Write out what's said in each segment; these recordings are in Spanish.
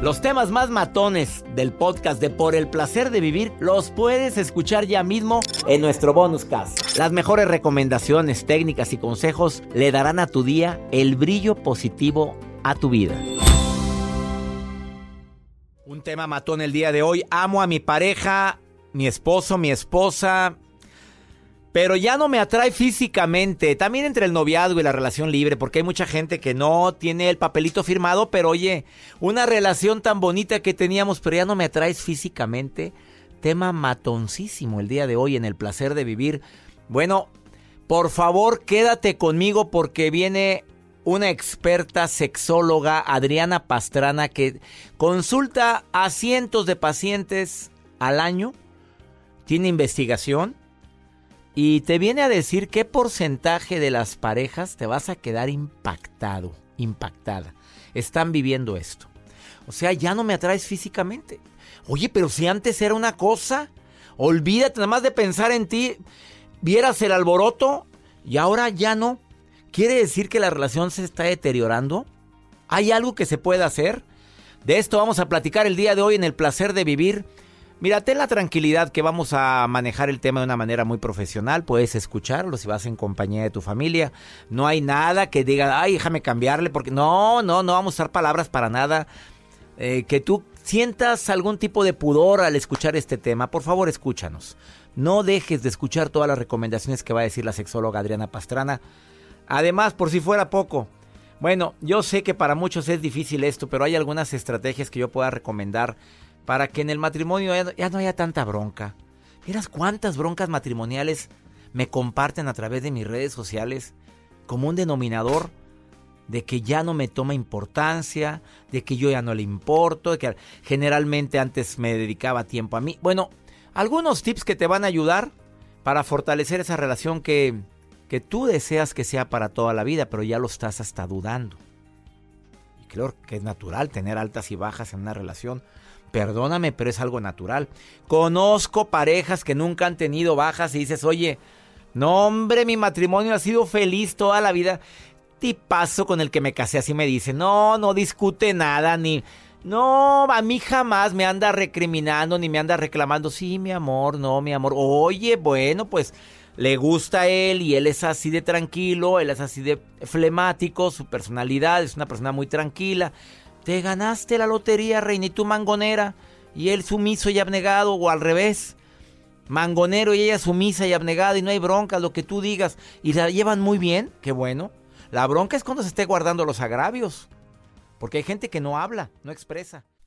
Los temas más matones del podcast de Por el placer de vivir los puedes escuchar ya mismo en nuestro bonus cast. Las mejores recomendaciones, técnicas y consejos le darán a tu día el brillo positivo a tu vida. Un tema matón el día de hoy. Amo a mi pareja, mi esposo, mi esposa, pero ya no me atrae físicamente. También entre el noviazgo y la relación libre, porque hay mucha gente que no tiene el papelito firmado, pero oye, una relación tan bonita que teníamos, pero ya no me atraes físicamente. Tema matoncísimo el día de hoy en el placer de vivir. Bueno, por favor, quédate conmigo porque viene una experta sexóloga, Adriana Pastrana, que consulta a cientos de pacientes al año, tiene investigación y te viene a decir qué porcentaje de las parejas te vas a quedar impactado, impactada. Están viviendo esto. O sea, ya no me atraes físicamente. Oye, pero si antes era una cosa, olvídate nada más de pensar en ti, vieras el alboroto y ahora ya no. ¿Quiere decir que la relación se está deteriorando? ¿Hay algo que se pueda hacer? De esto vamos a platicar el día de hoy en el placer de vivir. Mira, ten la tranquilidad que vamos a manejar el tema de una manera muy profesional. Puedes escucharlo si vas en compañía de tu familia. No hay nada que diga, ay, déjame cambiarle, porque no, no, no vamos a usar palabras para nada. Eh, que tú sientas algún tipo de pudor al escuchar este tema. Por favor, escúchanos. No dejes de escuchar todas las recomendaciones que va a decir la sexóloga Adriana Pastrana. Además, por si fuera poco, bueno, yo sé que para muchos es difícil esto, pero hay algunas estrategias que yo pueda recomendar para que en el matrimonio ya no, haya tanta bronca. Miras cuántas broncas matrimoniales me comparten a través de mis redes sociales como un denominador de que ya no me toma importancia, de que yo ya no le importo, de que generalmente antes me dedicaba tiempo a mí. Bueno, algunos tips que te van a ayudar para fortalecer esa relación que, que tú deseas que sea para toda la vida, pero ya lo estás hasta dudando. Y creo que es natural tener altas y bajas en una relación. Perdóname, pero es algo natural. Conozco parejas que nunca han tenido bajas y dices, oye, no hombre, mi matrimonio ha sido feliz toda la vida. Tipazo con el que me casé así me dice, no, no discute nada, ni... No, a mí jamás me anda recriminando ni me anda reclamando. Sí, mi amor, no, mi amor. Oye, bueno, pues le gusta a él y él es así de tranquilo, él es así de flemático, su personalidad es una persona muy tranquila. Te ganaste la lotería, reina, y tú mangonera, y él sumiso y abnegado, o al revés. Mangonero y ella sumisa y abnegada, y no hay bronca, lo que tú digas. Y la llevan muy bien, qué bueno. La bronca es cuando se esté guardando los agravios. Porque hay gente que no habla, no expresa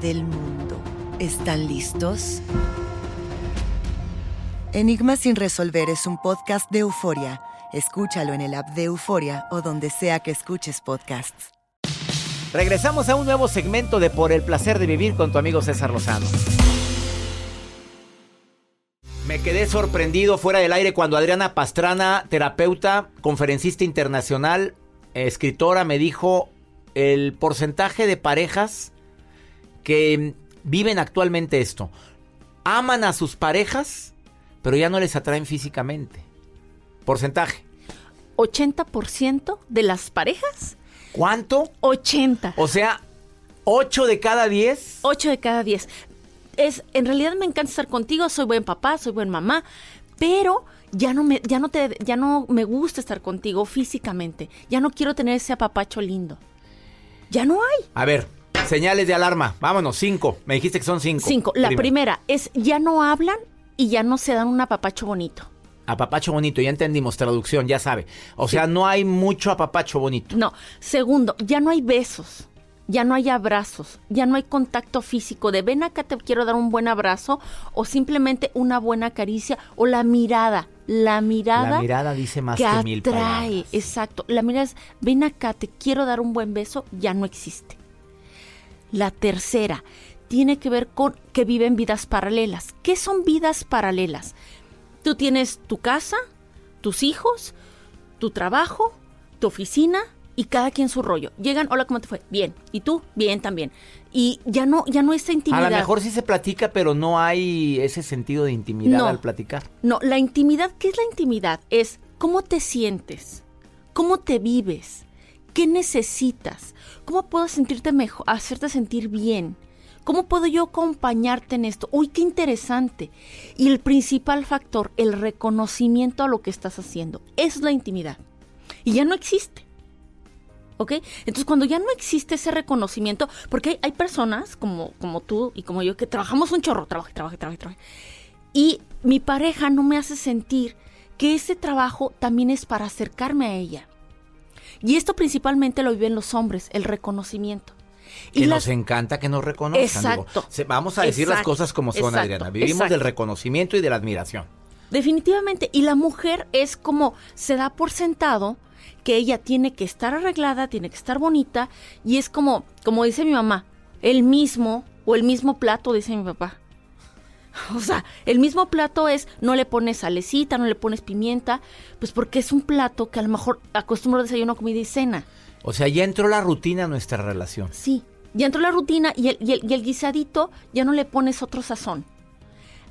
del mundo. ¿Están listos? Enigma sin resolver es un podcast de euforia. Escúchalo en el app de Euforia o donde sea que escuches podcasts. Regresamos a un nuevo segmento de Por el placer de vivir con tu amigo César Lozano. Me quedé sorprendido fuera del aire cuando Adriana Pastrana, terapeuta, conferencista internacional, escritora, me dijo el porcentaje de parejas que viven actualmente esto. Aman a sus parejas, pero ya no les atraen físicamente. Porcentaje. 80% de las parejas. ¿Cuánto? 80. O sea, 8 de cada 10. 8 de cada 10 es, en realidad me encanta estar contigo, soy buen papá, soy buen mamá, pero ya no me, ya no te, ya no me gusta estar contigo físicamente. Ya no quiero tener ese apapacho lindo. Ya no hay. A ver, señales de alarma. Vámonos, cinco. Me dijiste que son cinco. Cinco. La primera es ya no hablan y ya no se dan un apapacho bonito. Apapacho bonito, ya entendimos, traducción, ya sabe. O sea, no hay mucho apapacho bonito. No. Segundo, ya no hay besos ya no hay abrazos, ya no hay contacto físico de ven acá te quiero dar un buen abrazo o simplemente una buena caricia o la mirada. La mirada, la mirada dice más que, que mil palabras. Exacto. La mirada es ven acá te quiero dar un buen beso, ya no existe. La tercera tiene que ver con que viven vidas paralelas. ¿Qué son vidas paralelas? Tú tienes tu casa, tus hijos, tu trabajo, tu oficina, y cada quien su rollo. Llegan, hola, ¿cómo te fue? Bien. ¿Y tú? Bien también. Y ya no, ya no esa intimidad. A lo mejor sí se platica, pero no hay ese sentido de intimidad al platicar. No, la intimidad, ¿qué es la intimidad? Es cómo te sientes, cómo te vives, qué necesitas, cómo puedo sentirte mejor, hacerte sentir bien. ¿Cómo puedo yo acompañarte en esto? Uy, qué interesante. Y el principal factor, el reconocimiento a lo que estás haciendo. es la intimidad. Y ya no existe. ¿ok? Entonces, cuando ya no existe ese reconocimiento, porque hay, personas como, como tú y como yo que trabajamos un chorro, trabajo, trabajo, trabajo, trabajo. Y mi pareja no me hace sentir que ese trabajo también es para acercarme a ella. Y esto principalmente lo viven los hombres, el reconocimiento. Y nos encanta que nos reconozcan. Exacto. vamos a decir las cosas como son, Adriana. Vivimos del reconocimiento y de la admiración. Definitivamente. Y la mujer es como se da por sentado que ella tiene que estar arreglada, tiene que estar bonita y es como, como dice mi mamá, el mismo o el mismo plato, dice mi papá. O sea, el mismo plato es, no le pones salecita, no le pones pimienta, pues porque es un plato que a lo mejor acostumbro desayuno, comida y cena. O sea, ya entró la rutina a nuestra relación. Sí, ya entró la rutina y el, y el, y el guisadito ya no le pones otro sazón.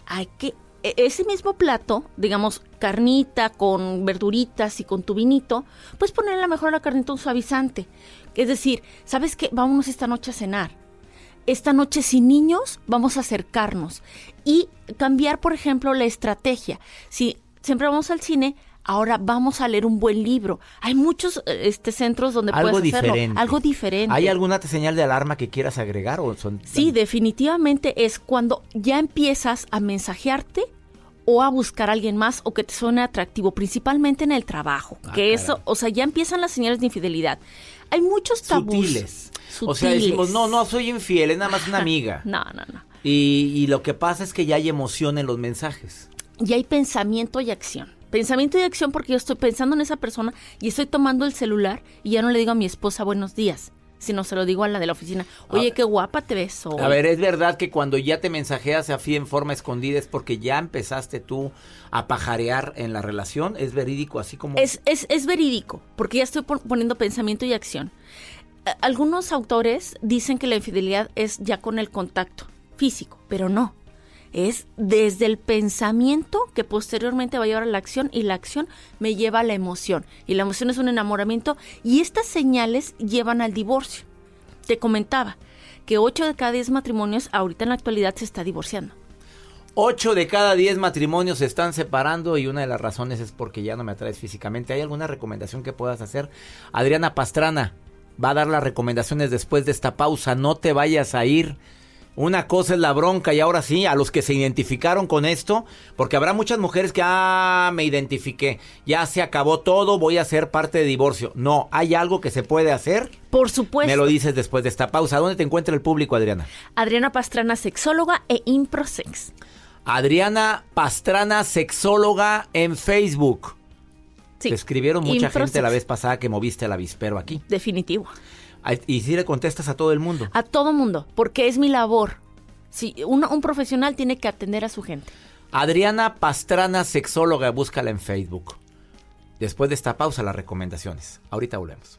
Hay que e-, ese mismo plato, digamos, carnita con verduritas y con tu vinito, puedes ponerle a lo mejor a la carnita un suavizante. Es decir, ¿sabes qué? Vámonos esta noche a cenar. Esta noche sin niños vamos a acercarnos y cambiar, por ejemplo, la estrategia. Si siempre vamos al cine, ahora vamos a leer un buen libro. Hay muchos este, centros donde algo puedes hacerlo. Diferente. Algo diferente. ¿Hay alguna señal de alarma que quieras agregar? O son... Sí, definitivamente es cuando ya empiezas a mensajearte o a buscar a alguien más o que te suene atractivo, principalmente en el trabajo. Ah, que eso, o sea, ya empiezan las señales de infidelidad. Hay muchos tabús. Sutiles. O sea, decimos, no, no soy infiel, es nada más una amiga. no, no, no. Y, y lo que pasa es que ya hay emoción en los mensajes. Y hay pensamiento y acción pensamiento y acción porque yo estoy pensando en esa persona y estoy tomando el celular y ya no le digo a mi esposa buenos días. sino se lo digo a la de la oficina. Oye, qué guapa te ves hoy. A ver, ¿es verdad que cuando ya te mensajeas así en forma escondida es porque ya empezaste tú a pajarear en la relación? ¿Es verídico así como...? Es, es, es verídico, porque ya estoy pon- poniendo pensamiento y acción. A- Algunos autores dicen que la infidelidad es ya con el contacto físico, pero no. Es desde el pensamiento que posteriormente va a llevar a la acción y la acción me lleva a la emoción. Y la emoción es un enamoramiento y estas señales llevan al divorcio. Te comentaba que 8 de cada 10 matrimonios ahorita en la actualidad se está divorciando. Ocho de cada diez matrimonios se están separando y una de las razones es porque ya no me atraes físicamente. ¿Hay alguna recomendación que puedas hacer? Adriana Pastrana va a dar las recomendaciones después de esta pausa. No te vayas a ir. Una cosa es la bronca y ahora sí, a los que se identificaron con esto, porque habrá muchas mujeres que, ah, me identifiqué, ya se acabó todo, voy a ser parte de divorcio. No, hay algo que se puede hacer. Por supuesto. Me lo dices después de esta pausa. ¿Dónde te encuentra el público, Adriana? Adriana Pastrana, sexóloga e improsex. Adriana Pastrana, sexóloga en Facebook. Sí. Te escribieron mucha gente la vez pasada que moviste el avispero aquí. Definitivo. Y si le contestas a todo el mundo. A todo mundo, porque es mi labor. Un, un profesional tiene que atender a su gente. Adriana Pastrana, sexóloga, búscala en Facebook. Después de esta pausa, las recomendaciones. Ahorita volvemos.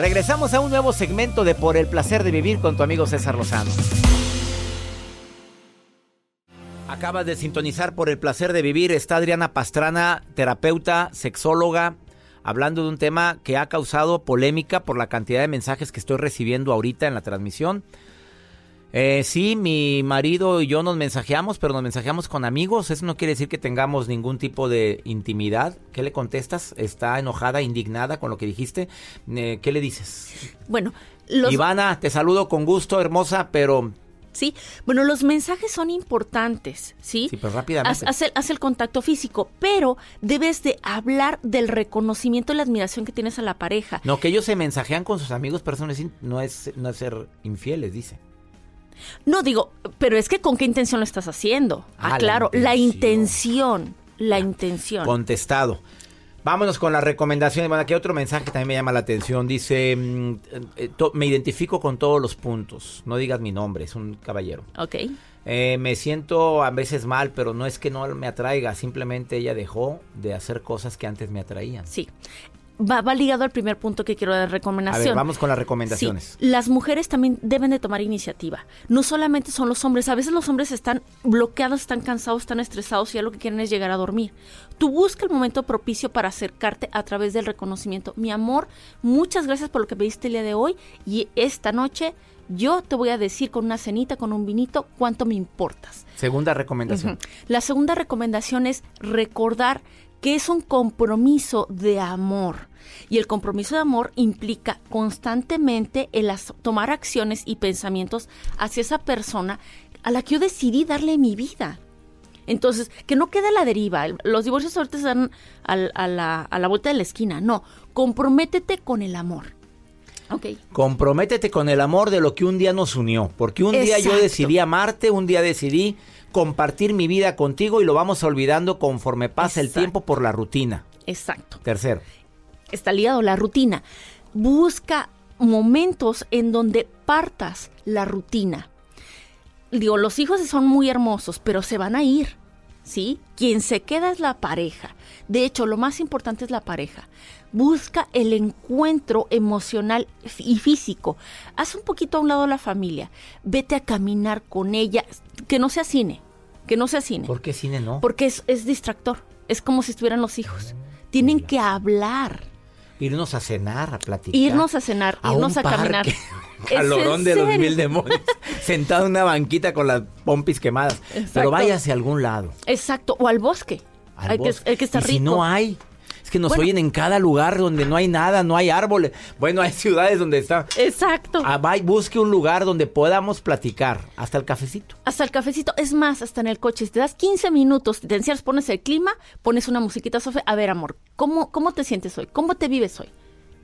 Regresamos a un nuevo segmento de Por el placer de vivir con tu amigo César Lozano. Acabas de sintonizar por el placer de vivir. Está Adriana Pastrana, terapeuta, sexóloga, hablando de un tema que ha causado polémica por la cantidad de mensajes que estoy recibiendo ahorita en la transmisión. Eh, sí, mi marido y yo nos mensajeamos, pero nos mensajeamos con amigos. Eso no quiere decir que tengamos ningún tipo de intimidad. ¿Qué le contestas? ¿Está enojada, indignada con lo que dijiste? Eh, ¿Qué le dices? Bueno, los, Ivana, te saludo con gusto, hermosa, pero sí, bueno, los mensajes son importantes, ¿sí? Sí, pero rápidamente. Haz, haz el, haz el contacto físico, pero debes de hablar del reconocimiento y la admiración que tienes a la pareja. no, que ellos se mensajean con sus amigos, pero eso no es, no es, no es ser infieles, dice. No digo, pero es que con qué intención lo estás haciendo. Ah, Ah, claro, la intención. la intención. Contestado. Vámonos con las recomendaciones. Bueno, aquí hay otro mensaje que también me llama la atención. Dice, mm, eh, me identifico con todos los puntos. No digas mi nombre, es un caballero. Ok. Eh, me siento a veces mal, pero no es que no me atraiga. Simplemente ella dejó de hacer cosas que antes me atraían. Sí. Va, va ligado al primer punto que quiero dar A recomendación. ver, vamos con las recomendaciones. Sí, las mujeres también deben de tomar iniciativa. No solamente son los hombres, a veces los hombres están bloqueados, están cansados, están estresados y ya lo que quieren es llegar a dormir. Tú busca el momento propicio para acercarte a través del reconocimiento. Mi amor, muchas gracias por lo que pediste el día de hoy y esta noche yo te voy a decir con una cenita, con un vinito, cuánto me importas. Segunda recomendación. La segunda recomendación es recordar que es un compromiso de amor. Y el compromiso de amor implica constantemente el tomar acciones y pensamientos hacia esa persona a la que yo decidí darle mi vida. Entonces, que no quede a la deriva. Los divorcios ahorita están a, la, a la vuelta de la esquina. No, comprométete con el amor. Ok. Comprométete con el amor de lo que un día nos unió. Porque un día yo decidí amarte, un día decidí compartir mi vida contigo y lo vamos olvidando conforme pasa el tiempo por la rutina. Exacto. Tercero. Está ligado la rutina. Busca momentos en donde partas la rutina. Digo, los hijos son muy hermosos, pero se van a ir, ¿sí? Quien se queda es la pareja. De hecho, lo más importante es la pareja. Busca el encuentro emocional y físico. Haz un poquito a un lado la familia. Vete a caminar con ella. Que no sea cine. Que no sea cine. ¿Por qué cine no? Porque es, es distractor. Es como si estuvieran los hijos. Tienen que hablar. Irnos a cenar, a platicar. Irnos a cenar, A irnos a caminar. parque. ¿Es Calorón de los mil demonios. Sentado en una banquita con las pompis quemadas. Pero váyase a algún lado. Exacto, o al bosque. al Hay que, hay que estar y si rico. no hay. Es que nos Bueno. oyen en cada lugar donde no hay nada, no hay árboles. Bueno, hay ciudades donde está. Exacto. Ah, busque un lugar donde podamos platicar. Hasta el cafecito. Hasta el cafecito. Es más, hasta en el coche. Si te das 15 minutos, te encierras, pones el clima, pones una musiquita, Sofía. A ver, amor, ¿cómo, ¿cómo te sientes hoy? ¿Cómo te vives hoy?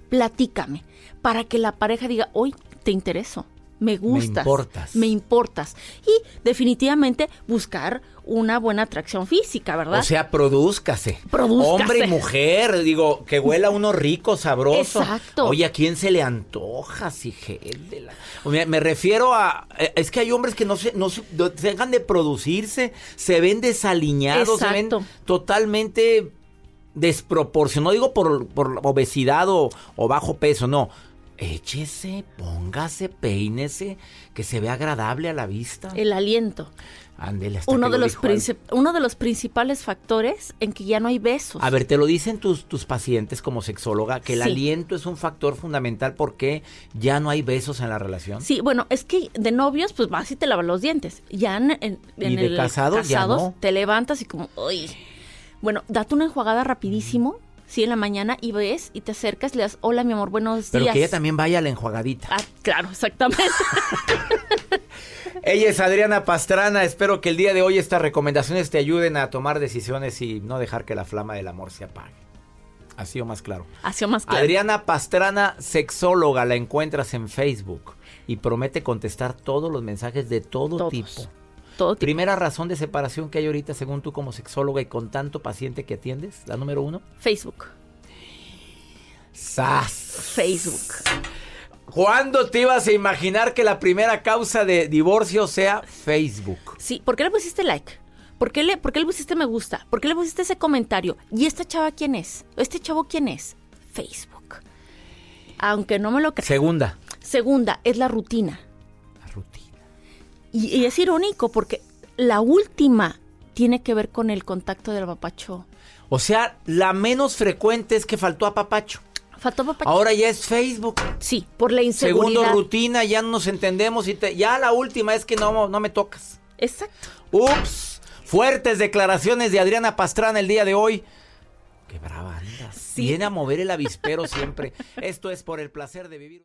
Platícame. Para que la pareja diga, hoy te intereso. Me gustas. importas. Me importas. Y definitivamente buscar una buena atracción física, ¿verdad? O sea, produzcase. Produzcase. Hombre y mujer, digo, que huela uno rico, sabroso. Exacto. Oye, ¿a quién se le antoja, si de la... O Me, me refiero a... eh, Es que hay hombres que no se, no se- dejan de producirse, se ven desaliñados, se ven totalmente desproporcionados. No digo por, por obesidad o, o bajo peso, no. Échese, póngase, peínese, que se vea agradable a la vista. el aliento. Ándele, hasta Uno de, lo los uno de los principales factores en que ya no hay besos. A ver, te lo dicen tus, tus pacientes como sexóloga, que el Sí. aliento es un factor fundamental porque ya no hay besos en la relación. Sí, bueno, es que de novios, pues vas y te lavas los dientes. Ya en, en- Y en de el casados, ya no. te levantas y como, uy. Bueno, date una enjuagada rapidísimo, sí, en la mañana y ves y te acercas, le das, hola mi amor, buenos Pero días. que ella también vaya a la enjuagadita. Ah, claro, exactamente. Ella es Adriana Pastrana. Espero que el día de hoy estas recomendaciones te ayuden a tomar decisiones y no dejar que la flama del amor se apague. Así o más claro. Ha sido más claro. Adriana Pastrana, sexóloga, la encuentras en Facebook y promete contestar todos los mensajes de todo Todos. tipo. Todo tipo. Primera razón de separación que hay ahorita, según tú como sexóloga y con tanto paciente que atiendes, la número uno. Facebook. ¡Sas! Facebook. ¿Cuándo te ibas a imaginar que la primera causa de divorcio sea Facebook? Sí, ¿por qué le pusiste like? ¿Por qué, le, ¿Por qué le pusiste me gusta? ¿Por qué le pusiste ese comentario? ¿Y esta chava quién es? ¿Este chavo quién es? Facebook. Aunque no me lo creas. Segunda, Segunda, es la rutina. la rutina. Y, y es irónico porque la última tiene que ver con el contacto del papacho. O sea, la menos frecuente es que faltó a Papacho. Faltó. Ahora ya es Facebook. sí, por la inseguridad. Segundo, rutina, ya no nos entendemos y te- ya la última es que no, no me tocas. Exacto. Ups. Fuertes declaraciones de Adriana Pastrana el día de hoy. Qué brava andas. Viene a mover el avispero siempre. Esto es por el placer de vivir.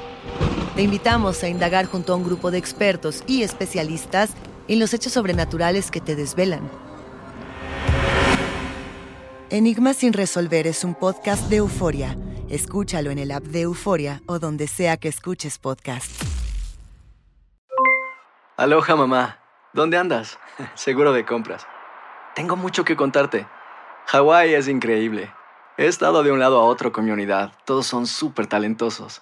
Te invitamos a indagar junto a un grupo de expertos y especialistas en los hechos sobrenaturales que te desvelan. Enigma sin resolver es un podcast de euforia. Escúchalo en el app de Euforia o donde sea que escuches podcast. Aloha mamá, ¿dónde andas? Seguro de compras. Tengo mucho que contarte. Hawái es increíble. He estado de un lado a otro con mi unidad. Todos son súper talentosos.